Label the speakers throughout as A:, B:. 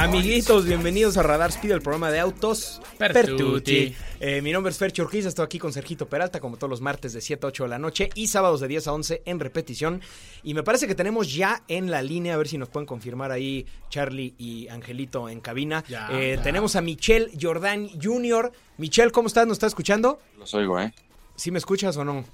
A: Amiguitos, bienvenidos a Radar Speed, el programa de autos
B: Pertuti.
A: Eh, mi nombre es Fercho Urquiza, estoy aquí con Sergito Peralta, como todos los martes de 7 a 8 de la noche y sábados de 10 a 11 en repetición. Y me parece que tenemos ya en la línea, a ver si nos pueden confirmar ahí Charlie y Angelito en cabina.
B: Ya,
A: Eh,
B: ya.
A: Tenemos a Michelle Jordan Jr. Michelle, ¿cómo estás? ¿Nos estás escuchando?
C: Los oigo, ¿eh?
A: ¿Sí me escuchas o no?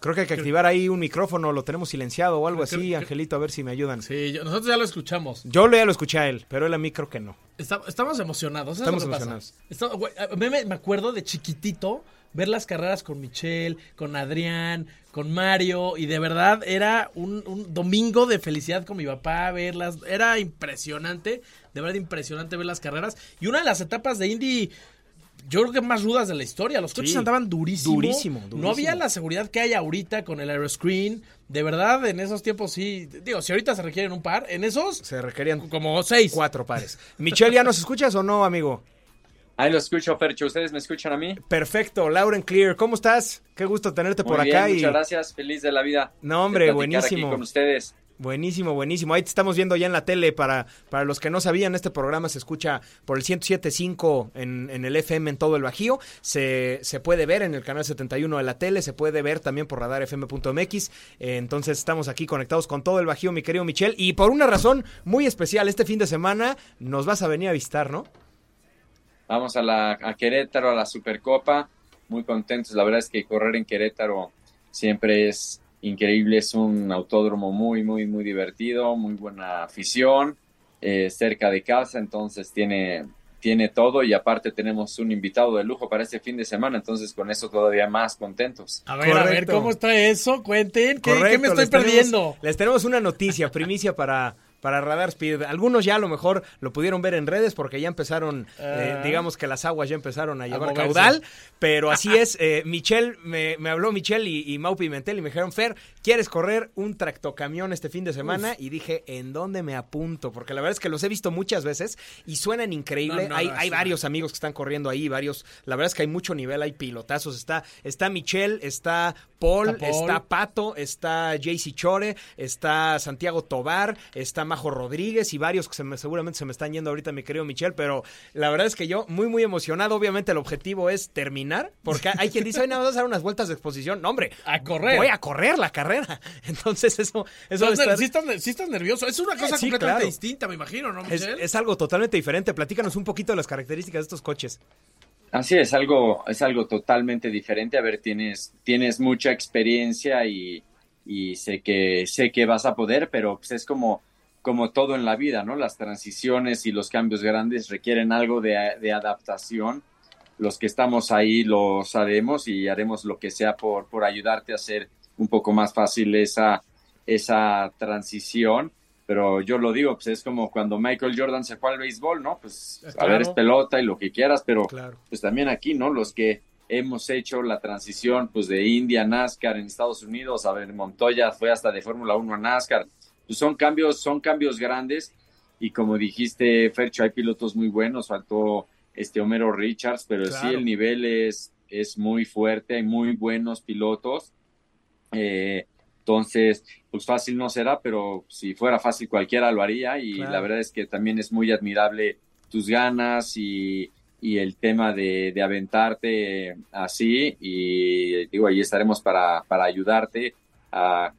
A: Creo que hay que activar ahí un micrófono, lo tenemos silenciado o algo
B: Creo-
A: así,
B: creo-
A: Angelito, a ver si me ayudan.
B: Sí, yo- nosotros ya lo escuchamos.
A: Yo ya lo escuché a él, pero él a mí creo que no.
B: Está- estamos emocionados.
A: Estamos
B: es
A: emocionados.
B: Está- güey, a mí me, me acuerdo de chiquitito ver las carreras con Michelle, con Adrián, con Mario. Y de verdad era un, un domingo de felicidad con mi papá verlas. Era impresionante. De verdad impresionante ver las carreras. Y una de las etapas de Indy. Yo creo que más rudas de la historia. Los coches
A: Sí,
B: andaban durísimo.
A: durísimo,
B: No
A: durísimo.
B: había la seguridad que hay ahorita con el aeroscreen. De verdad, en esos tiempos sí. Digo, si ahorita se requieren un par, en esos
A: Se requerían
B: como seis.
A: cuatro pares. Michelle, ¿ya nos escuchas o no, amigo?
C: Ahí lo escucho, Fercho. ¿Ustedes me escuchan a mí?
A: Perfecto, Lauren Clear, ¿cómo estás? Qué gusto tenerte por acá. y...
C: muchas gracias. Feliz de la vida.
A: No, hombre, buenísimo.
C: Aquí con ustedes.
A: Buenísimo, buenísimo. Ahí te estamos viendo ya en la tele. Para, para los que no sabían, este programa se escucha por el 107.5 en, en el FM en todo el Bajío. Se, se puede ver en el canal 71 de la tele. Se puede ver también por radarfm.mx. Eh, entonces estamos aquí conectados con todo el Bajío, mi querido Michelle. Y por una razón muy especial, este fin de semana nos vas a venir a visitar, ¿no?
C: Vamos a, la, a Querétaro, a la Supercopa. Muy contentos. La verdad es que correr en Querétaro siempre es increíble. Es un autódromo muy, muy, muy divertido. Muy buena afición. eh, cerca de casa. Entonces tiene, tiene todo. Y aparte tenemos un invitado de lujo para este fin de semana. Entonces con eso todavía más contentos.
B: A ver, a ver. ¿cómo está eso? Cuenten, ¿qué,
A: Correcto,
B: qué me estoy
A: les tenemos-
B: perdiendo?
A: les tenemos una noticia, primicia para, para Radar Speed. Algunos ya a lo mejor lo pudieron ver en redes porque ya empezaron, eh,
B: Ah.
A: digamos que las aguas ya empezaron a llevar caudal, pero así es. eh, Michelle, me, me habló Michelle y, y Mau Pimentel y me dijeron, Fer, ¿quieres correr un tractocamión este fin de semana? Y dije, ¿en dónde me apunto? Porque la verdad es que los he visto muchas veces y suenan increíble.
B: No, no,
A: hay
B: no,
A: hay varios amigos que están corriendo ahí, varios. La verdad es que hay mucho nivel, hay pilotazos. Está, está Michelle, está Paul,
B: Está Paul.
A: está Pato, está JC Chore, está Santiago Tobar, está Majo Rodríguez y varios que se me- seguramente se me están yendo ahorita, mi querido Michelle, pero la verdad es que yo muy, muy emocionado. Obviamente el objetivo es terminar, porque hay quien dice, hoy nada más a dar unas vueltas de exposición. No, hombre,
B: A correr.
A: voy a correr la carrera. Entonces eso, eso va a
B: ¿Estás,
A: estar-
B: sí, estás, sí estás nervioso. Es una cosa
A: Sí,
B: completamente
A: claro.
B: distinta, me imagino, ¿no,
A: es algo totalmente diferente. Platícanos un poquito de las características de estos coches.
C: Así es, algo, es algo totalmente diferente. A ver, tienes, tienes mucha experiencia y, y sé que sé que vas a poder, pero pues es como, como todo en la vida, ¿no? Las transiciones y los cambios grandes requieren algo de, de adaptación. Los que estamos ahí lo sabemos y haremos lo que sea por, por ayudarte a hacer un poco más fácil esa, esa transición. Pero yo lo digo, pues es como cuando Michael Jordan se fue al béisbol, ¿no? Pues a
B: Claro.
C: ver, es pelota y lo que quieras, pero
A: Claro.
C: pues también aquí, ¿no? Los que hemos hecho la transición, pues de India a NASCAR en Estados Unidos, a ver, Montoya fue hasta de Fórmula 1 a NASCAR, pues son cambios, son cambios grandes. Y como dijiste, Fercho, hay pilotos muy buenos, faltó este Homero Richards, pero sí el nivel es, es muy fuerte, hay muy buenos pilotos. Eh, entonces, pues fácil no será, pero si fuera fácil cualquiera lo haría. Y
A: Claro.
C: la verdad es que también es muy admirable tus ganas y, y el tema de, de aventarte así. Y digo, ahí estaremos para, para ayudarte a,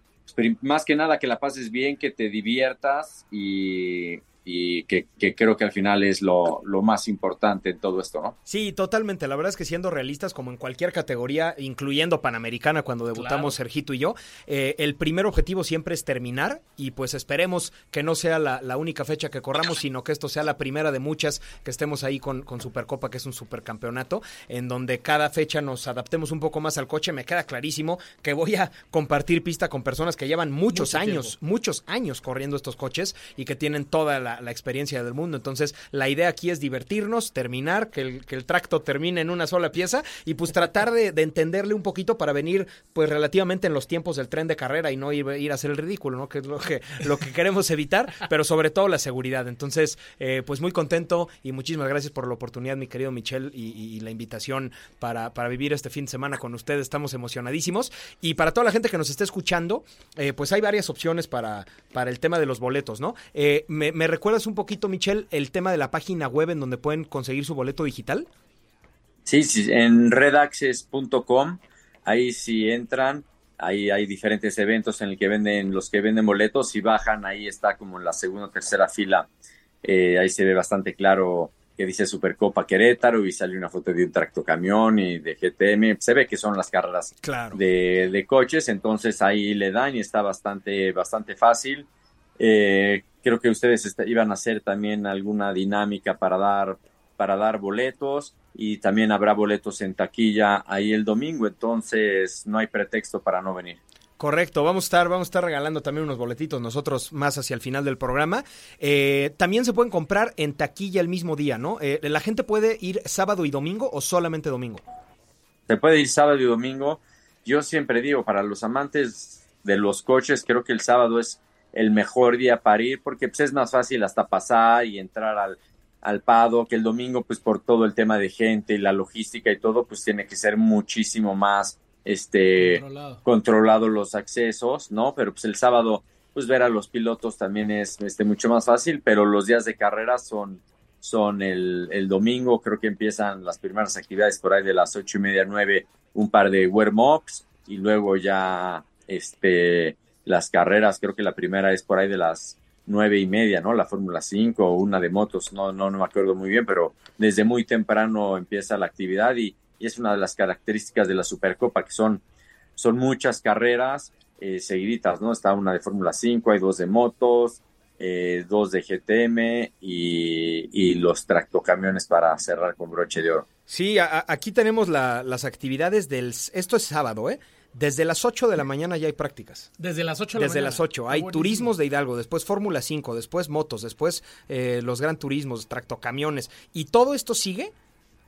C: más que nada que la pases bien, que te diviertas y, y que, que creo que al final es lo, lo más importante en todo esto, ¿no?
A: Sí, totalmente. La verdad es que siendo realistas, como en cualquier categoría, incluyendo Panamericana, cuando debutamos Sergito y yo, eh, el primer objetivo siempre es terminar y pues esperemos que no sea la, la única fecha que corramos, sino que esto sea la primera de muchas que estemos ahí con, con Supercopa, que es un supercampeonato, en donde cada fecha nos adaptemos un poco más al coche. Me queda clarísimo que voy a compartir pista con personas que llevan muchos
B: Mucho
A: años,
B: tiempo.
A: muchos años corriendo estos coches y que tienen toda la, la experiencia del mundo. Entonces, la idea aquí es divertirnos, terminar, que el, que el tracto termine en una sola pieza y pues tratar de, entenderle un poquito para venir pues relativamente en los tiempos del tren de carrera y no ir, ir a hacer el ridículo, ¿no? Que es lo que, lo que queremos evitar, pero sobre todo la seguridad. Entonces, eh, pues muy contento y muchísimas gracias por la oportunidad, mi querido Michel, y, la invitación para, para, vivir este fin de semana con ustedes. Estamos emocionadísimos. Y para toda la gente que nos esté escuchando, eh, pues hay varias opciones para, para el tema de los boletos, ¿no? Eh, ¿me, ¿Me recuerdas un poquito, Michel, el tema de la página web en donde pueden conseguir su boleto digital?
C: Sí, sí en redaccess.com, ahí si entran, ahí hay diferentes eventos en el que venden, los que venden boletos, y bajan, ahí está como en la segunda o tercera fila, eh, ahí se ve bastante claro que dice Supercopa Querétaro y sale una foto de un tractocamión y de GTM, se ve que son las carreras de, coches, entonces ahí le dan y está bastante, bastante fácil. Eh, creo que ustedes iban a hacer también alguna dinámica para dar para dar boletos y también habrá boletos en taquilla ahí el domingo, entonces no hay pretexto para no venir.
A: Correcto, vamos a estar, vamos a estar regalando también unos boletitos nosotros más hacia el final del programa. Eh, también se pueden comprar en taquilla el mismo día, ¿no? Eh, ¿La gente puede ir sábado y domingo o solamente domingo?
C: Se puede ir sábado y domingo. Yo siempre digo, para los amantes de los coches, creo que el sábado es el mejor día para ir porque pues, es más fácil hasta pasar y entrar al al Pado, que el domingo, pues por todo el tema de gente y la logística y todo, pues tiene que ser muchísimo más este controlado, los accesos, ¿no? Pero pues el sábado, pues ver a los pilotos también es este, mucho más fácil, pero los días de carrera son, son el, el domingo, creo que empiezan las primeras actividades por ahí de las ocho y media, nueve, un par de warm-ups y luego ya este, las carreras, creo que la primera es por ahí de las nueve y media, ¿no? La Fórmula 5 o una de motos, no, no, no me acuerdo muy bien, pero desde muy temprano empieza la actividad y, es una de las características de la Supercopa, que son, son muchas carreras eh, seguiditas, ¿no? Está una de Fórmula 5, hay dos de motos, eh, dos de GTM y, y, los tractocamiones para cerrar con broche de oro.
A: Sí, aquí tenemos las actividades del... Esto es sábado, ¿eh? Desde las 8 de la mañana ya hay prácticas.
B: Desde las 8 de
A: la Desde las 8. Hay turismos de Hidalgo, después Fórmula 5, después motos, después eh, los gran turismos, tractocamiones. Y todo esto sigue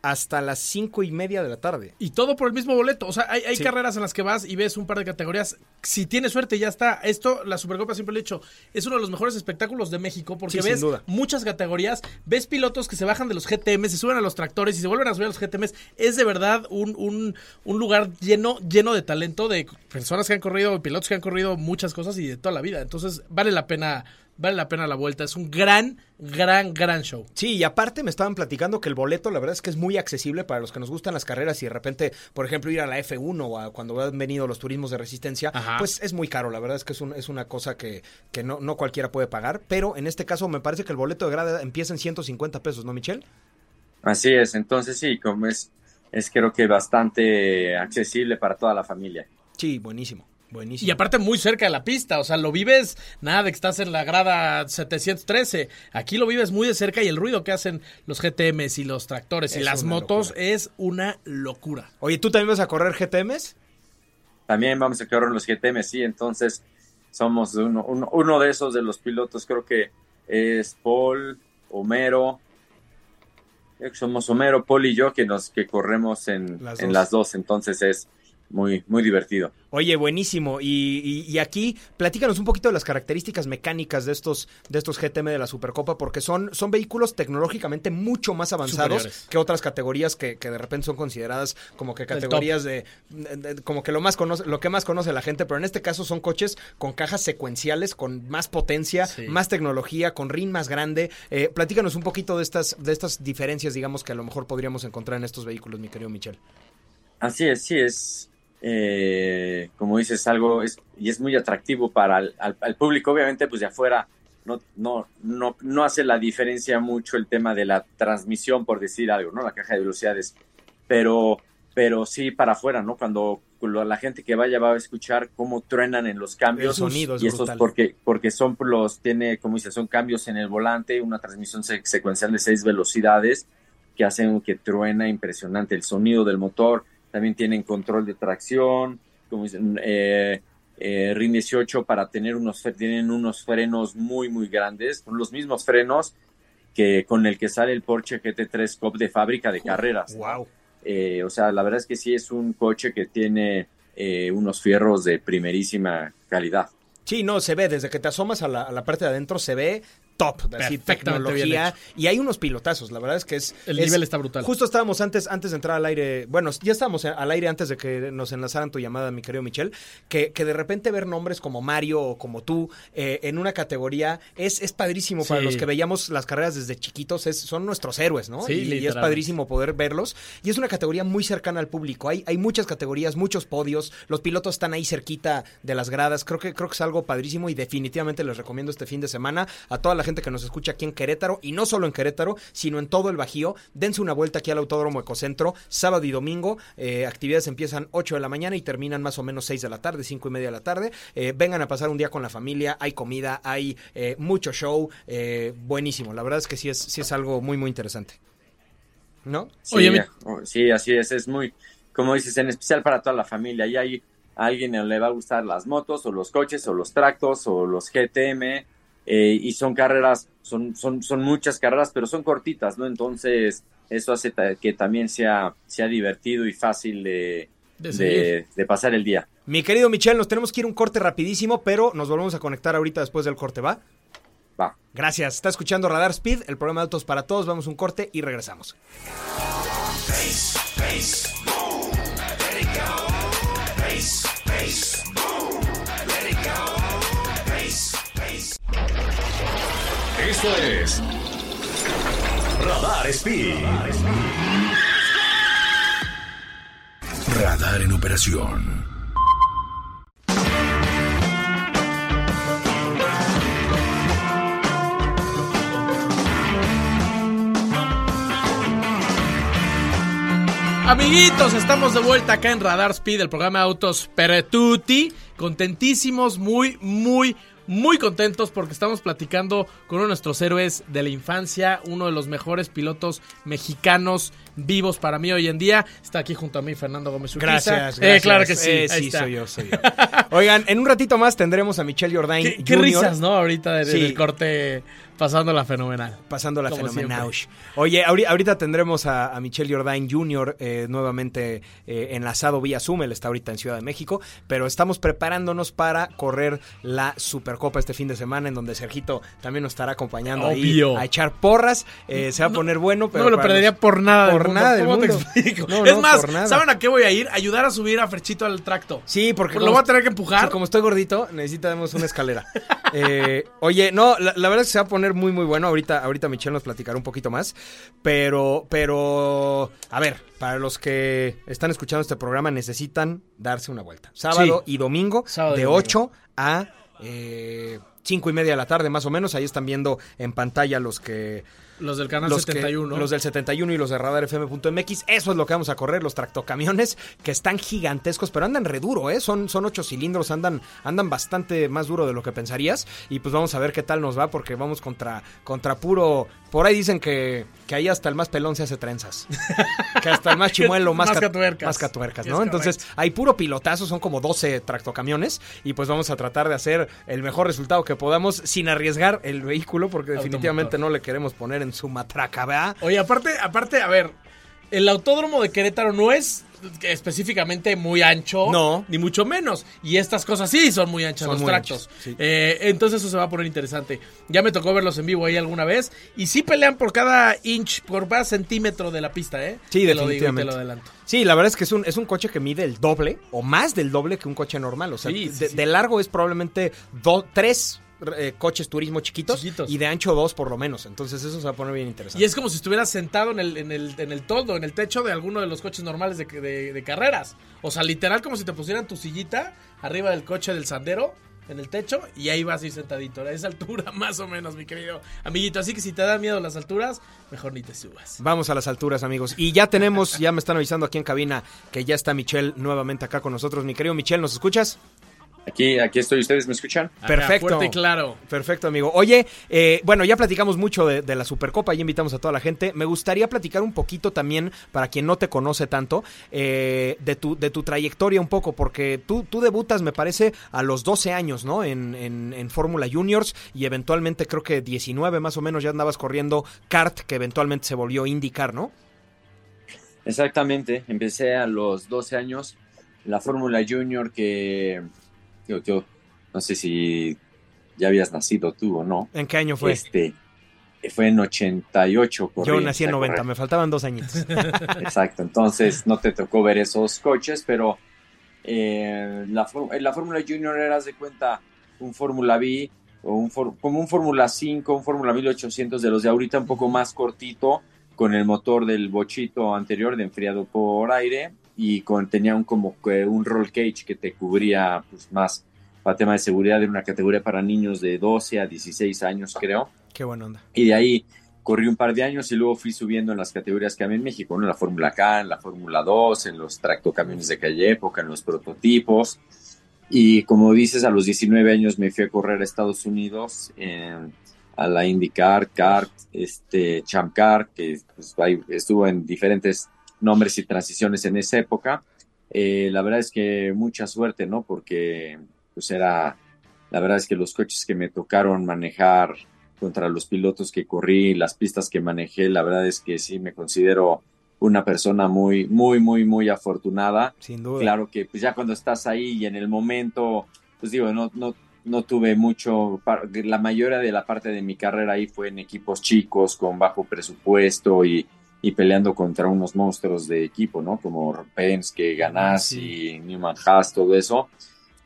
A: hasta las cinco y media de la tarde.
B: Y todo por el mismo boleto. O sea, hay, carreras en las que vas y ves un par de categorías. Si tienes suerte, ya está. Esto, la Supercopa siempre lo he dicho, es uno de los mejores espectáculos de México porque ves muchas categorías, ves pilotos que se bajan de los GTM, se suben a los tractores y se vuelven a subir a los GTMs. Es de verdad un, un, un lugar lleno, lleno de talento, de personas que han corrido, pilotos que han corrido muchas cosas y de toda la vida. Entonces, vale la pena vale la pena la vuelta. Es un gran, gran, gran show.
A: Sí, y aparte me estaban platicando que el boleto, la verdad es que es muy accesible para los que nos gustan las carreras y de repente, por ejemplo, ir a la F1 o a cuando han venido los turismos de resistencia, pues es muy caro. La verdad es que es, un, es una cosa que, que no, no cualquiera puede pagar. Pero en este caso me parece que el boleto de grada empieza en 150 pesos, ¿no, Michelle?
C: Así es, entonces sí, como es, es creo que bastante accesible para toda la familia.
A: Sí, buenísimo. Buenísimo.
B: Y aparte muy cerca de la pista, o sea, lo vives, nada de que estás en la grada 713, aquí lo vives muy de cerca y el ruido que hacen los GTMs y los tractores y las motos es una locura.
A: Oye, ¿tú también vas a correr GTMs?
C: También vamos a correr los GTMs, sí, entonces somos uno, uno, de esos de los pilotos, creo que es Paul, Homero, somos Homero, Paul y yo que nos que corremos en en las dos, entonces es muy, muy divertido.
A: Oye, buenísimo. Y, aquí, platícanos un poquito de las características mecánicas de estos, de estos GTM de la Supercopa, porque son, son vehículos tecnológicamente mucho más avanzados que otras categorías que, de repente son consideradas como que categorías de, como que lo más conoce, lo que más conoce la gente, pero en este caso son coches con cajas secuenciales, con más potencia, más tecnología, con rin más grande. Eh, platícanos un poquito de estas, de estas diferencias, digamos, que a lo mejor podríamos encontrar en estos vehículos, mi querido Michel.
C: Así es, sí, es eh, como dices, algo es, y es muy atractivo para el al, público. Obviamente, pues de afuera no, no, no, no hace la diferencia mucho el tema de la transmisión, por decir algo, ¿no? La caja de velocidades. Pero, pero sí para afuera, ¿no? Cuando la gente que vaya va a escuchar cómo truenan en los cambios.
A: sonidos
C: y eso porque, porque son los, tiene, como dices, son cambios en el volante, una transmisión secuencial de seis velocidades que hacen que truena impresionante el sonido del motor también tienen control de tracción, como dicen, eh, eh, RIN 18 para tener unos, tienen unos frenos muy, muy grandes, los mismos frenos que con el que sale el Porsche GT3 Cup de fábrica de carreras.
A: Wow.
C: Eh, o sea, la verdad es que sí es un coche que tiene eh, unos fierros de primerísima calidad.
A: Sí, no, se ve, desde que te asomas a la, a la parte de adentro, se ve top, así, tecnología. Y hay unos pilotazos, la verdad es que es...
B: El
A: es-
B: nivel está brutal.
A: Justo estábamos antes, antes de entrar al aire, bueno, ya estábamos al aire antes de que nos enlazaran tu llamada, mi querido Michel, que, que de repente ver nombres como Mario o como tú eh, en una categoría es, es padrísimo para los que veíamos las carreras desde chiquitos, es, son nuestros héroes, ¿no?
B: Sí,
A: y, y es padrísimo poder verlos. Y es una categoría muy cercana al público, hay, hay muchas categorías, muchos podios, los pilotos están ahí cerquita de las gradas, creo que, creo que es algo padrísimo y definitivamente les recomiendo este fin de semana a toda la gente que nos escucha aquí en Querétaro y no solo en Querétaro, sino en todo el Bajío. Dense una vuelta aquí al Autódromo Ecocentro, sábado y domingo. Eh, actividades empiezan 8 de la mañana y terminan más o menos 6 de la tarde, 5 y media de la tarde. Eh, vengan a pasar un día con la familia, hay comida, hay eh, mucho show, eh, buenísimo. La verdad es que sí es, sí es algo muy, muy interesante. ¿No?
C: Sí,
B: Oye, mi-
C: sí, así es, es muy, como dices, en especial para toda la familia. Y hay a alguien que le va a gustar las motos o los coches o los tractos o los GTM. Eh, y son carreras, son, son, son muchas carreras, pero son cortitas, ¿no? Entonces, eso hace ta- que también sea, sea divertido y fácil de,
B: De seguir.
C: de, de pasar el día.
A: Mi querido Michel, nos tenemos que ir un corte rapidísimo, pero nos volvemos a conectar ahorita después del corte, ¿va?
C: Va.
A: Gracias. Está escuchando Radar Speed, el programa de autos para todos. Vamos a un corte y regresamos.
D: Esto es Radar Speed.
E: Radar en operación.
B: Amiguitos, estamos de vuelta acá en Radar Speed, el programa de Autos Peretuti. Contentísimos, muy, muy, muy contentos porque estamos platicando con uno de nuestros héroes de la infancia, uno de los mejores pilotos mexicanos vivos para mí hoy en día. Está aquí junto a mí Fernando Gómez Urquiza.
A: Gracias,
B: Eh, claro que sí.
A: Eh, sí, soy yo, soy yo. Oigan, en un ratito más tendremos a Michelle Jordain
B: Qué, qué
A: Jr.
B: risas, ¿no? Ahorita de- de-
A: Sí.
B: del corte pasándola fenomenal.
A: Pasando la
B: Como
A: fenomenaush. Oye, ahori- ahorita tendremos a, a Michelle Jordain Jr. eh, nuevamente eh, enlazado vía Zoom. Él está ahorita en Ciudad de México. Pero estamos preparándonos para correr la Supercopa este fin de semana, en donde Sergito también nos estará acompañando
B: Obvio.
A: ahí a echar porras. Eh, se va a poner bueno, pero
B: no me lo perdería por nada
A: por
B: mundo.
A: nada del
B: ¿Cómo te
A: mundo.
B: explico?
A: No,
B: es
A: no,
B: más,
A: por nada.
B: ¿saben a qué voy a ir? Ayudar a subir a Ferchito al tracto.
A: Sí, porque
B: Pues lo voy a tener que empujar.
A: Sí, como estoy gordito, necesitamos una escalera. Eh, oye, no, la, la verdad es que se va a poner muy, muy bueno. Ahorita, ahorita Michelle nos platicará un poquito más. Pero, pero, a ver, para los que están escuchando este programa, necesitan darse una vuelta. Sábado y domingo,
B: Sábado y
A: de
B: domingo.
A: 8 a eh, 5 y media de la tarde, más o menos. Ahí están viendo en pantalla los que
B: Los del canal
A: los que-
B: 71.
A: los del 71 y los de radarfm.mx. Eso es lo que vamos a correr, los tractocamiones, que están gigantescos, pero andan re duro, ¿eh? Son, son ocho cilindros, andan, andan bastante más duro de lo que pensarías. Y pues vamos a ver qué tal nos va, porque vamos contra, contra puro. Por ahí dicen que, que ahí hasta el más pelón se hace trenzas. que hasta el más chimuelo, más,
B: Más
A: cat-
B: catuercas.
A: Más catuercas, ¿no? Entonces, hay puro pilotazo, son como 12 tractocamiones. Y pues vamos a tratar de hacer el mejor resultado que podamos sin arriesgar el vehículo, porque definitivamente no le queremos poner en su matraca, ¿verdad?
B: Oye, aparte, aparte, a ver, el autódromo de Querétaro no es específicamente muy ancho.
A: No.
B: Ni mucho menos. Y estas cosas sí son muy anchas,
A: Son
B: los
A: muy
B: tractos.
A: sí.
B: Eh, entonces eso se va a poner interesante. Ya me tocó verlos en vivo ahí alguna vez. Y sí pelean por cada inch, por cada centímetro de la pista, ¿eh?
A: Sí,
B: Te lo digo y
A: definitivamente.
B: te lo adelanto.
A: Sí, la verdad es que es un, es un coche que mide el doble o más del doble que un coche normal. O sea,
B: Sí, sí,
A: de,
B: sí.
A: de largo es probablemente do- tres eh, coches turismo chiquitos,
B: Chiquitos.
A: y de ancho dos por lo menos. Entonces eso se va a poner bien interesante.
B: Y es como si estuvieras sentado en el, en el, en el toldo, en el techo de alguno de los coches normales de, de- de carreras. O sea, literal como si te pusieran tu sillita arriba del coche del sandero, en el techo, y ahí vas a ir sentadito. A esa altura, más o menos, mi querido amiguito. Así que si te dan miedo las alturas, mejor ni te subas.
A: Vamos a las alturas, amigos. Y ya tenemos, ya me están avisando aquí en cabina que ya está Michelle nuevamente acá con nosotros. Mi querido Michelle, ¿nos escuchas?
C: Aquí, aquí estoy, ¿ustedes me escuchan?
A: Perfecto. claro. Perfecto, amigo. Oye, eh, bueno, ya platicamos mucho de, la Supercopa, y invitamos a toda la gente. Me gustaría platicar un poquito también, para quien no te conoce tanto, eh, de, tu, de tu trayectoria un poco, porque tú, tú debutas, me parece, a los 12 años, ¿no? En, en, en Fórmula Juniors y eventualmente creo que 19 más o menos ya andabas corriendo kart, que eventualmente se volvió IndyCar, ¿no?
C: Exactamente, empecé a los 12 años la Fórmula Junior que yo, no sé si ya habías nacido tú o no.
A: ¿En qué año fue?
C: Este, fue en 88.
A: yo nací en 90, me faltaban dos años.
C: Exacto, entonces no te tocó ver esos coches, pero eh, la, la Fórmula Junior eras de cuenta un Fórmula B o un como un Fórmula 5, un Fórmula 1800 de los de ahorita un poco más cortito con el motor del bochito anterior de enfriado por aire y con, tenía un como un roll cage que te cubría pues, más para tema de seguridad de una categoría para niños de 12 a 16 años, creo.
A: Qué buena onda.
C: Y de ahí corrí un par de años y luego fui subiendo en las categorías que había en México, en la Fórmula K, en la Fórmula 2, en los tractocamiones de calle época, en los prototipos. Y como dices, a los 19 años me fui a correr a Estados Unidos a la IndyCar, CART, este, Champ Car, que pues, estuvo en diferentes nombres y transiciones en esa época. Eh, la verdad es que mucha suerte, ¿no? Porque pues era, la verdad es que los coches que me tocaron manejar contra los pilotos que corrí, las pistas que manejé, la verdad es que sí me considero una persona muy, muy, muy, muy afortunada.
A: Sin duda.
C: Claro que pues ya cuando estás ahí y en el momento, pues digo, no, no, no tuve mucho, la mayoría de la parte de mi carrera ahí fue en equipos chicos, con bajo presupuesto y, y peleando contra unos monstruos de equipo, ¿no? Como Penske, Ganassi, Newman Haas, todo eso.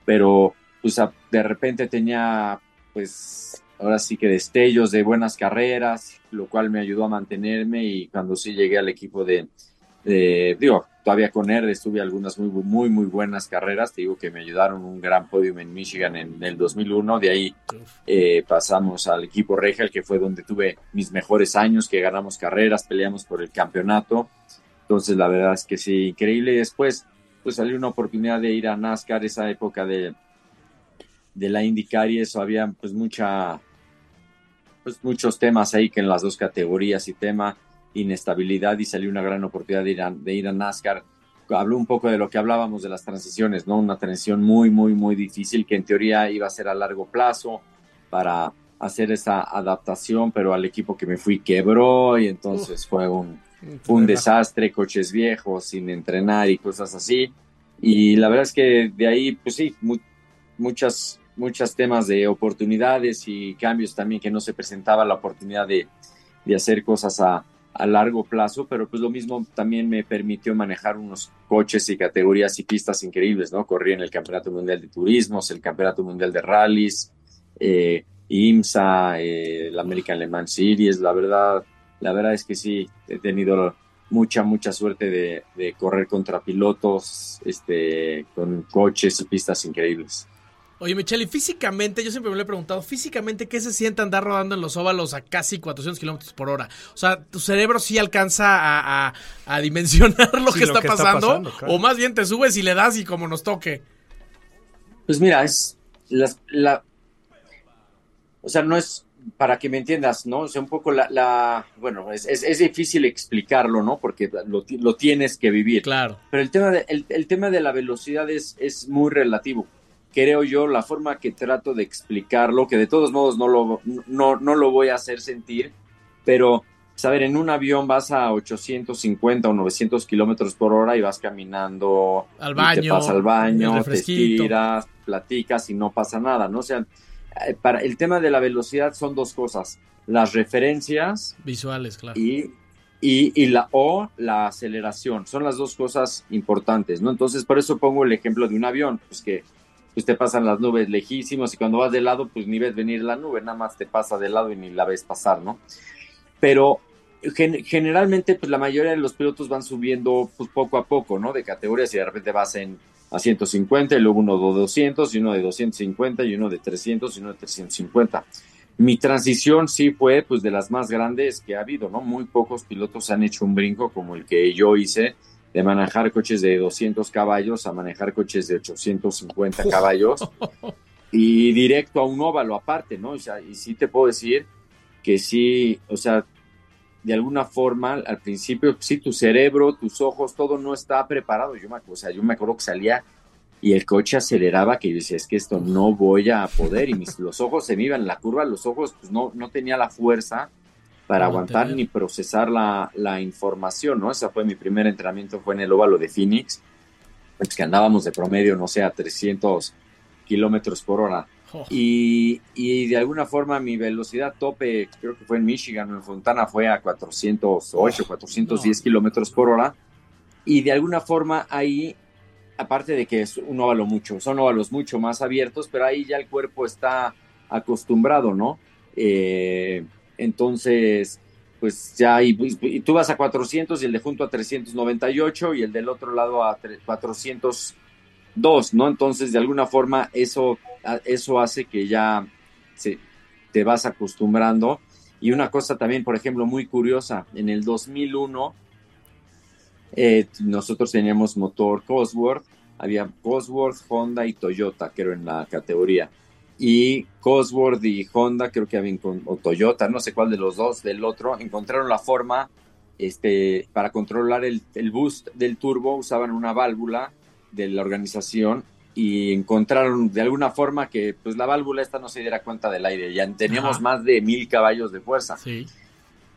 C: Pero, pues, de repente tenía, pues, ahora sí que destellos de buenas carreras, lo cual me ayudó a mantenerme y cuando sí llegué al equipo de, de digo, todavía con él estuve algunas muy, muy, muy buenas carreras. Te digo que me ayudaron un gran podio en Michigan en el 2001. De ahí eh, pasamos al equipo Regel, que fue donde tuve mis mejores años, que ganamos carreras, peleamos por el campeonato. Entonces, la verdad es que sí, increíble. Después, pues salió una oportunidad de ir a NASCAR, esa época de, de la IndyCar y eso había pues mucha, pues muchos temas ahí que en las dos categorías y tema inestabilidad y salió una gran oportunidad de ir a, de ir a NASCAR. Habló un poco de lo que hablábamos de las transiciones, ¿no? Una transición muy, muy, muy difícil que en teoría iba a ser a largo plazo para hacer esa adaptación, pero al equipo que me fui quebró y entonces fue un, un desastre, coches viejos, sin entrenar y cosas así. Y la verdad es que de ahí, pues sí, muchas, muchas temas de oportunidades y cambios también que no se presentaba la oportunidad de, de hacer cosas a, a largo plazo, pero pues lo mismo también me permitió manejar unos coches y categorías y pistas increíbles, ¿no? Corrí en el Campeonato Mundial de Turismos, el Campeonato Mundial de Rallys, eh, IMSA, eh, el American Le Mans Series, la verdad, la verdad es que sí, he tenido mucha, mucha suerte de, de correr contra pilotos, este, con coches y pistas increíbles.
B: Oye, Michelle, y físicamente, yo siempre me lo he preguntado, físicamente, ¿qué se siente andar rodando en los óvalos a casi 400 kilómetros por hora? O sea, ¿tu cerebro sí alcanza a, a, dimensionar lo, que, está pasando? O más bien te subes y le das y como nos toque.
C: Pues mira, es la, o sea, no es para que me entiendas, ¿no? O sea, un poco la, bueno, es, es, difícil explicarlo, ¿no? Porque lo, lo, tienes que vivir.
B: Claro.
C: Pero el tema de, el, el tema de la velocidad es, es muy relativo creo yo, la forma que trato de explicarlo, que de todos modos no lo, no, no lo voy a hacer sentir, pero, saber, en un avión vas a 850 o 900 kilómetros por hora y vas caminando,
B: al baño,
C: te vas al baño, te estiras, platicas y no pasa nada, ¿no? O sea, eh, para el tema de la velocidad son dos cosas, las referencias
B: visuales, claro.
C: Y, y, y, la o la aceleración, son las dos cosas importantes, ¿no? Entonces, por eso pongo el ejemplo de un avión, pues que pues te pasan las nubes lejísimos y cuando vas de lado, pues ni ves venir la nube, nada más te pasa de lado y ni la ves pasar, ¿no? Pero generalmente, pues la mayoría de los pilotos van subiendo pues poco a poco, ¿no? De categorías y de repente vas en a 150 y luego uno de 200 y uno de 250 y uno de 300 y uno de 350. Mi transición sí fue pues de las más grandes que ha habido, ¿no? Muy pocos pilotos han hecho un brinco como el que yo hice de manejar coches de 200 caballos a manejar coches de 850 caballos y directo a un óvalo aparte, ¿no? O sea, y sí te puedo decir que sí, o sea, de alguna forma, al principio, sí, tu cerebro, tus ojos, todo no está preparado. Yo me, o sea, yo me acuerdo que salía y el coche aceleraba, que yo decía, es que esto no voy a poder, y mis, los ojos se me iban, la curva, los ojos, pues no, no tenía la fuerza para aguantar ni procesar la, la, información, ¿no? Ese fue mi primer entrenamiento, fue en el óvalo de Phoenix, pues que andábamos de promedio, no sé, a 300 kilómetros por hora. Oh. Y, y, de alguna forma mi velocidad tope, creo que fue en Michigan en Fontana, fue a 408, 410 kilómetros por hora. Y de alguna forma ahí, aparte de que es un óvalo mucho, son óvalos mucho más abiertos, pero ahí ya el cuerpo está acostumbrado, ¿no? Eh, entonces, pues ya, y, tú vas a 400 y el de junto a 398 y el del otro lado a 402, ¿no? Entonces, de alguna forma, eso, eso hace que ya se, te vas acostumbrando. Y una cosa también, por ejemplo, muy curiosa, en el 2001 eh, nosotros teníamos motor Cosworth, había Cosworth, Honda y Toyota, creo, en la categoría y Cosworth y Honda, creo que habían, o Toyota, no sé cuál de los dos, del otro, encontraron la forma este, para controlar el, el boost del turbo, usaban una válvula de la organización y encontraron de alguna forma que pues la válvula esta no se diera cuenta del aire, ya teníamos más de mil caballos de fuerza.
B: Sí.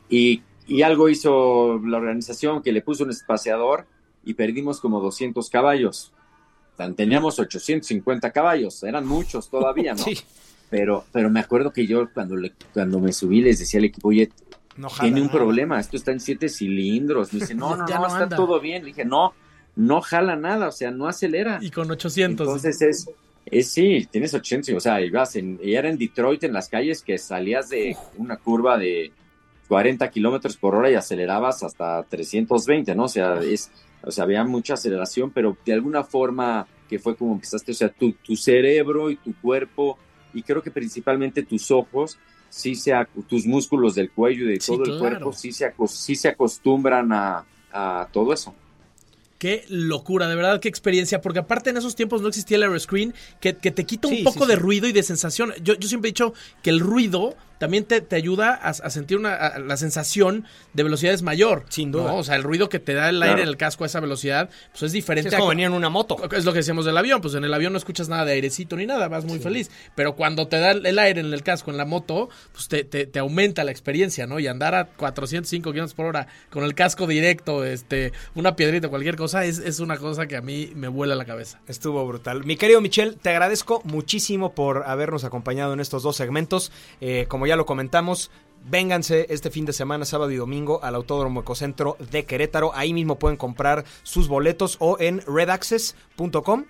C: Y, y algo hizo la organización que le puso un espaciador y perdimos como 200 caballos teníamos 850 caballos, eran muchos todavía, ¿no? Sí. Pero, pero me acuerdo que yo cuando, le, cuando me subí les decía al equipo, oye, tiene un problema, esto está en siete cilindros. Me dice, no, no, no, está todo bien. Le dije, no, no jala nada, o sea, no acelera.
B: Y con 800.
C: Entonces es, es sí, tienes 800, o sea, ibas en, y era en Detroit en las calles que salías de una curva de 40 kilómetros por hora y acelerabas hasta 320, ¿no? O sea, es, o sea, había mucha aceleración, pero de alguna forma que fue como empezaste, o sea, tu, tu cerebro y tu cuerpo, y creo que principalmente tus ojos, sí se, tus músculos del cuello y de todo el cuerpo, sí se, sí se acostumbran a, a todo eso.
B: Qué locura, de verdad, qué experiencia, porque aparte en esos tiempos no existía el aeroscreen que, que te quita un poco de ruido y de sensación. Yo, yo siempre he dicho que el ruido también te, ayuda a, sentir una, la sensación de velocidades mayor.
A: Sin duda.
B: O sea, el ruido que te da el aire en el casco a esa velocidad, pues es diferente.
A: es como venir en una moto.
B: Es lo que decíamos del avión, pues en el avión no escuchas nada de airecito ni nada, vas muy feliz. Pero cuando te da el aire en el casco, en la moto, pues te, te, aumenta la experiencia, ¿no? Y andar a 405 kilómetros por hora con el casco directo, este, una piedrita, cualquier cosa, es, es una cosa que a mí me vuela la cabeza.
A: Estuvo brutal. Mi querido Michel, te agradezco muchísimo por habernos acompañado en estos dos segmentos. Eh, como ya lo comentamos, Vénganse este fin de semana, sábado y domingo, al Autódromo Ecocentro de Querétaro. Ahí mismo pueden comprar sus boletos o en redaccess.com.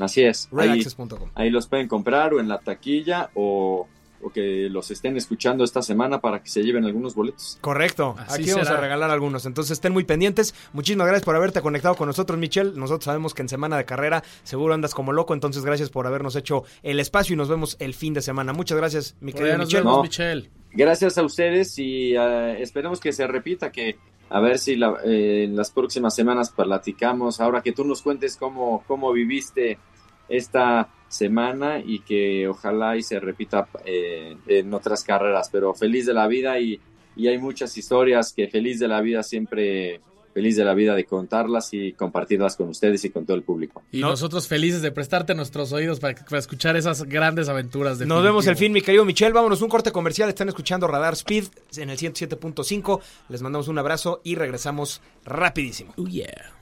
C: Así es. Redaccess.com. Ahí, ahí, los pueden comprar o en la taquilla o o que los estén escuchando esta semana para que se lleven algunos boletos.
A: Correcto, aquí vamos a regalar algunos, entonces estén muy pendientes. Muchísimas gracias por haberte conectado con nosotros, Michelle. Nosotros sabemos que en semana de carrera seguro andas como loco, entonces gracias por habernos hecho el espacio y nos vemos el fin de semana. Muchas gracias, mi querido
B: Michelle.
C: Gracias a ustedes y uh, esperemos que se repita, que a ver si eh, en las próximas semanas platicamos, ahora que tú nos cuentes cómo, cómo viviste esta semana y que ojalá y se repita eh, en otras carreras, pero feliz de la vida y, y, hay muchas historias que feliz de la vida siempre feliz de la vida de contarlas y compartirlas con ustedes y con todo el público.
B: Y nosotros felices de prestarte nuestros oídos para, escuchar esas grandes aventuras.
A: Nos vemos el fin, mi querido Michelle. Vámonos un corte comercial. Están escuchando Radar Speed en el 107.5. Les mandamos un abrazo y regresamos rapidísimo.
B: Oh, yeah.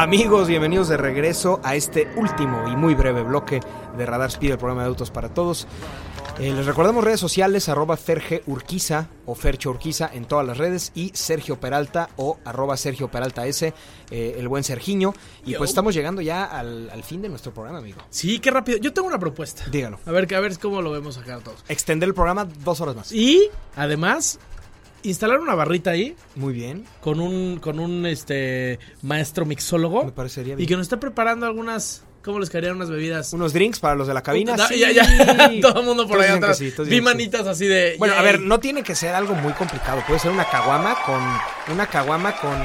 A: Amigos, bienvenidos de regreso a este último y muy breve bloque de Radar Speed, el programa de autos para todos. Eh, les recordamos redes sociales, arroba Ferge Urquiza o Fercho Urquiza en todas las redes y Sergio Peralta o arroba Sergio Peralta S, eh, el buen Sergiño. Y pues estamos llegando ya al, fin de nuestro programa, amigo.
B: Sí, qué rápido. Yo tengo una propuesta.
A: Dígalo.
B: A ver, a ver cómo lo vemos acá todos.
A: Extender el programa dos horas más.
B: Y además instalar una barrita ahí
A: Muy bien.
B: con un, con un este maestro mixólogo.
A: Me parecería
B: Y
A: bien.
B: que nos esté preparando algunas. ¿Cómo les caerían unas bebidas?
A: Unos drinks para los de la cabina.
B: No,
A: sí.
B: ya, ya. Todo el mundo por
A: que
B: atrás.
A: sí,
B: Vi
A: sí.
B: manitas así de.
A: Bueno, a ver, no tiene que ser algo muy complicado. Puede ser una caguama con una caguama con,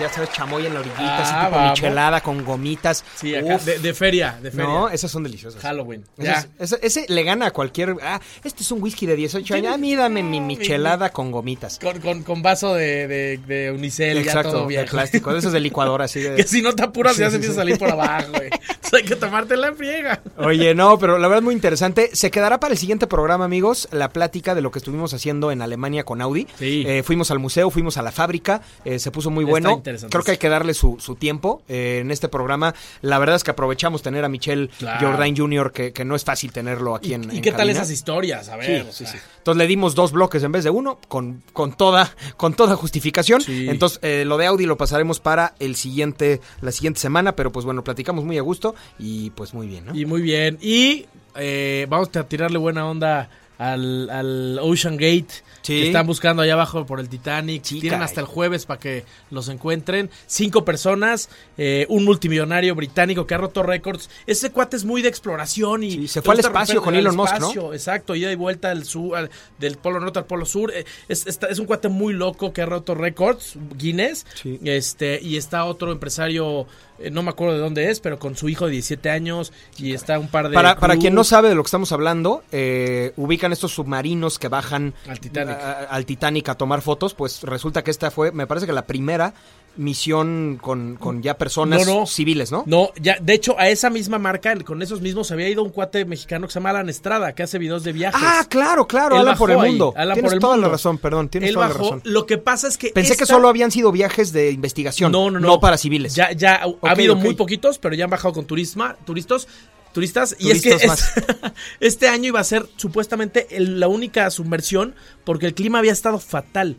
A: ya sabes, chamoy en la orillita, así
B: Ah,
A: tipo
B: vamos.
A: michelada con gomitas.
B: Sí, acá. De, de feria, de feria.
A: No, esas son deliciosas.
B: Halloween.
A: Ese,
B: Ya.
A: es- ese- ese le gana a cualquier. Ah, este es un whisky de 18 años. Ah, mí dame mi michelada con gomitas.
B: Con, con, con vaso de, de, de unicel, ya
A: Exacto,
B: todo
A: de plástico, de esos de licuadora, así de.
B: que si no te apuras ya se empieza a salir por abajo, güey. Hay que tomarte la friega.
A: Oye, no, pero la verdad muy interesante. Se quedará para el siguiente programa, amigos, la plática de lo que estuvimos haciendo en Alemania con Audi.
B: Sí.
A: Eh, fuimos al museo, fuimos a la fábrica, eh, se puso muy bueno. Creo que hay que darle su, su tiempo eh, en este programa. La verdad es que aprovechamos tener a Michelle
B: Claro.
A: Jordain Jr., que, que no es fácil tenerlo aquí
B: ¿Y,
A: en
B: y
A: en
B: qué tal esas historias? A
A: Sí,
B: ver. o
A: sí,
B: sea.
A: sí. Entonces le dimos dos bloques en vez de uno, con, con toda, con toda justificación. Entonces, lo de Audi lo pasaremos para el siguiente, la siguiente semana, pero pues bueno, platicamos muy a gusto y pues muy bien, ¿no?
B: Y muy bien. Y eh, vamos a tirarle buena onda al, al Ocean Gate.
A: Sí.
B: Que están buscando allá abajo por el Titanic.
A: Sí,
B: Tienen hasta el jueves para que los encuentren. Cinco personas, eh, un multimillonario británico que ha roto récords. Ese cuate es muy de exploración y
A: Sí, se fue al espacio
B: romper
A: con Elon Musk, ¿no?
B: Exacto, ida y vuelta del sur, al- del polo norte al polo sur. Eh, Es, un cuate muy loco que ha roto récords, Guinness.
A: Sí.
B: Este, y está otro empresario, no me acuerdo de dónde es, pero con su hijo de 17 años. Y está un par de.
A: Para, para quien no sabe de lo que estamos hablando, eh, ubican estos submarinos que bajan
B: Al Titanic.
A: a, al Titanic a tomar fotos, pues resulta que esta fue, me parece que la primera misión con, con ya personas
B: No, no.
A: civiles, ¿no?
B: No, ya, de hecho, a esa misma marca, con esos mismos, había ido un cuate mexicano que se llama Alan Estrada, que hace videos de viajes.
A: Ah, claro, claro, Alan por el
B: ahí,
A: mundo.
B: Alan
A: tienes
B: por el
A: toda
B: mundo.
A: la razón, perdón, tienes
B: Él
A: toda la razón.
B: Lo que pasa es que.
A: Pensé que solo habían sido viajes de investigación,
B: No, no, no.
A: no para civiles.
B: Ya, ya ha habido muy poquitos, pero ya han bajado con turisma, turistas. Turistas, y es que es- este año iba a ser supuestamente el- la única submersión porque el clima había estado fatal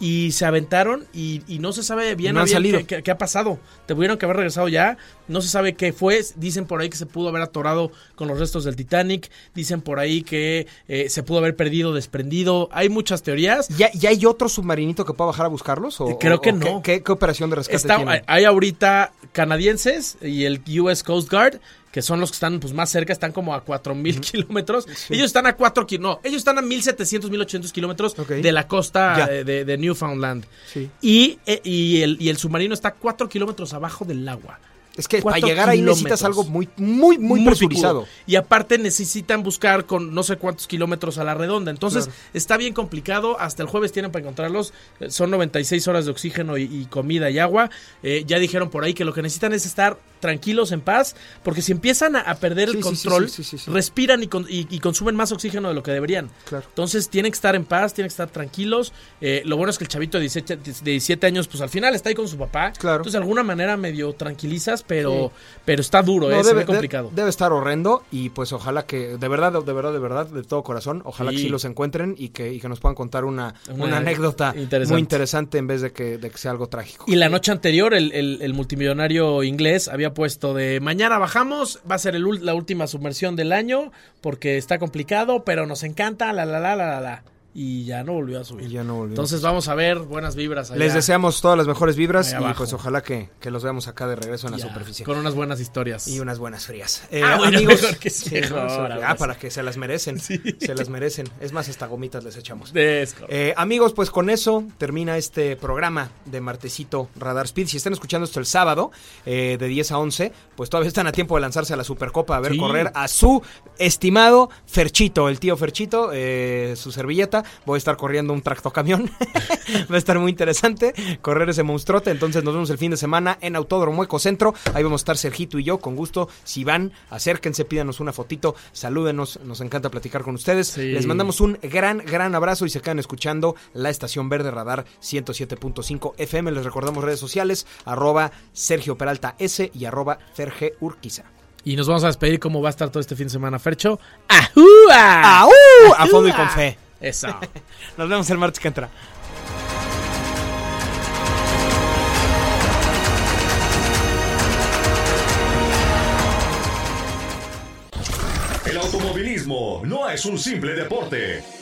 B: y se aventaron y, y no se sabe bien,
A: No
B: qué, qué- qué ha pasado. Tuvieron que haber regresado ya, no se sabe qué fue. Dicen por ahí que se pudo haber atorado con los restos del Titanic, dicen por ahí que eh, se pudo haber perdido, desprendido. Hay muchas teorías.
A: ¿Ya, ya hay otro submarinito que pueda bajar a buscarlos? O,
B: Creo
A: o-
B: que
A: o
B: no.
A: ¿qué, qué- qué operación de rescate
B: Está-
A: tienen?
B: hay ahorita canadienses y el US Coast Guard, que son los que están pues, más cerca, están como a 4000 kilómetros. Ellos están a 4 kilómetros, no, ellos están a 1700, 1800 kilómetros de la costa eh, de, de Newfoundland.
A: Sí.
B: Y, eh, y, el, y el submarino está a 4 kilómetros abajo del agua.
A: Es que para llegar ahí necesitas
B: kilómetros.
A: algo muy, muy, muy, presurizado.
B: picudo. Y aparte necesitan buscar con no sé cuántos kilómetros a la redonda. Entonces
A: Claro.
B: está bien complicado. Hasta el jueves tienen para encontrarlos. Eh, Son 96 horas de oxígeno y, y comida y agua. Eh, ya dijeron por ahí que lo que necesitan es estar tranquilos, en paz. Porque si empiezan a, a perder
A: Sí,
B: el control,
A: sí, sí,
B: respiran y, con- y- y consumen más oxígeno de lo que deberían.
A: Claro.
B: Entonces tienen que estar en paz, tienen que estar tranquilos. Eh, lo bueno es que el chavito de 17, de 17 años, pues al final está ahí con su papá.
A: Claro.
B: Entonces de alguna manera medio tranquilizas, pero, pero está duro,
A: No,
B: eh, se
A: debe,
B: ve complicado.
A: de- debe estar horrendo y pues ojalá que, de verdad, de verdad, de verdad, de todo corazón, ojalá
B: Sí.
A: que sí los encuentren y que, y que nos puedan contar una,
B: Una
A: una anécdota
B: interesante.
A: muy interesante en vez de que, de que sea algo trágico.
B: Y la noche anterior, el, el- el multimillonario inglés había puesto de mañana bajamos, va a ser la última submersión del año, porque está complicado, pero nos encanta, la la la la la la. Y ya no volvió a subir.
A: Y ya no volvió.
B: Entonces vamos a ver buenas vibras allá.
A: Les deseamos todas las mejores vibras y pues ojalá que, que los veamos acá de regreso en la superficie.
B: Con unas buenas historias.
A: Y unas buenas frías. Eh,
B: Ah, bueno,
A: amigos,
B: mejor que sí,
A: Sí,
B: mejor,
A: ¿no? Sí,
B: ahora
A: ah, para que se las merecen. Se las merecen. Es más, hasta gomitas les echamos. Eh, amigos, pues con eso termina este programa de Martesito Radar Speed. Si están escuchando esto el sábado, eh, de 10 a 11, pues todavía están a tiempo de lanzarse a la Supercopa a ver
B: Sí.
A: correr a su estimado Ferchito, el tío Ferchito, eh, su servilleta. Voy a estar corriendo un tractocamión. Va a estar muy interesante correr ese monstruote. Entonces nos vemos el fin de semana en Autódromo Ecocentro. Ahí vamos a estar Sergito y yo, con gusto. Si van, acérquense, pídanos una fotito, salúdenos. Nos encanta platicar con ustedes.
B: Sí.
A: Les mandamos un gran, gran abrazo y se quedan escuchando la estación verde radar 107.5 FM. Les recordamos redes sociales, arroba Sergio Peralta S y arroba Ferge Urquiza.
B: Y nos vamos a despedir cómo va a estar todo este fin de semana, Fercho. ¡Ajúa!
A: ¡Au! A fondo y con fe.
B: Eso.
A: Nos vemos el martes que entra.
D: El automovilismo no es un simple deporte.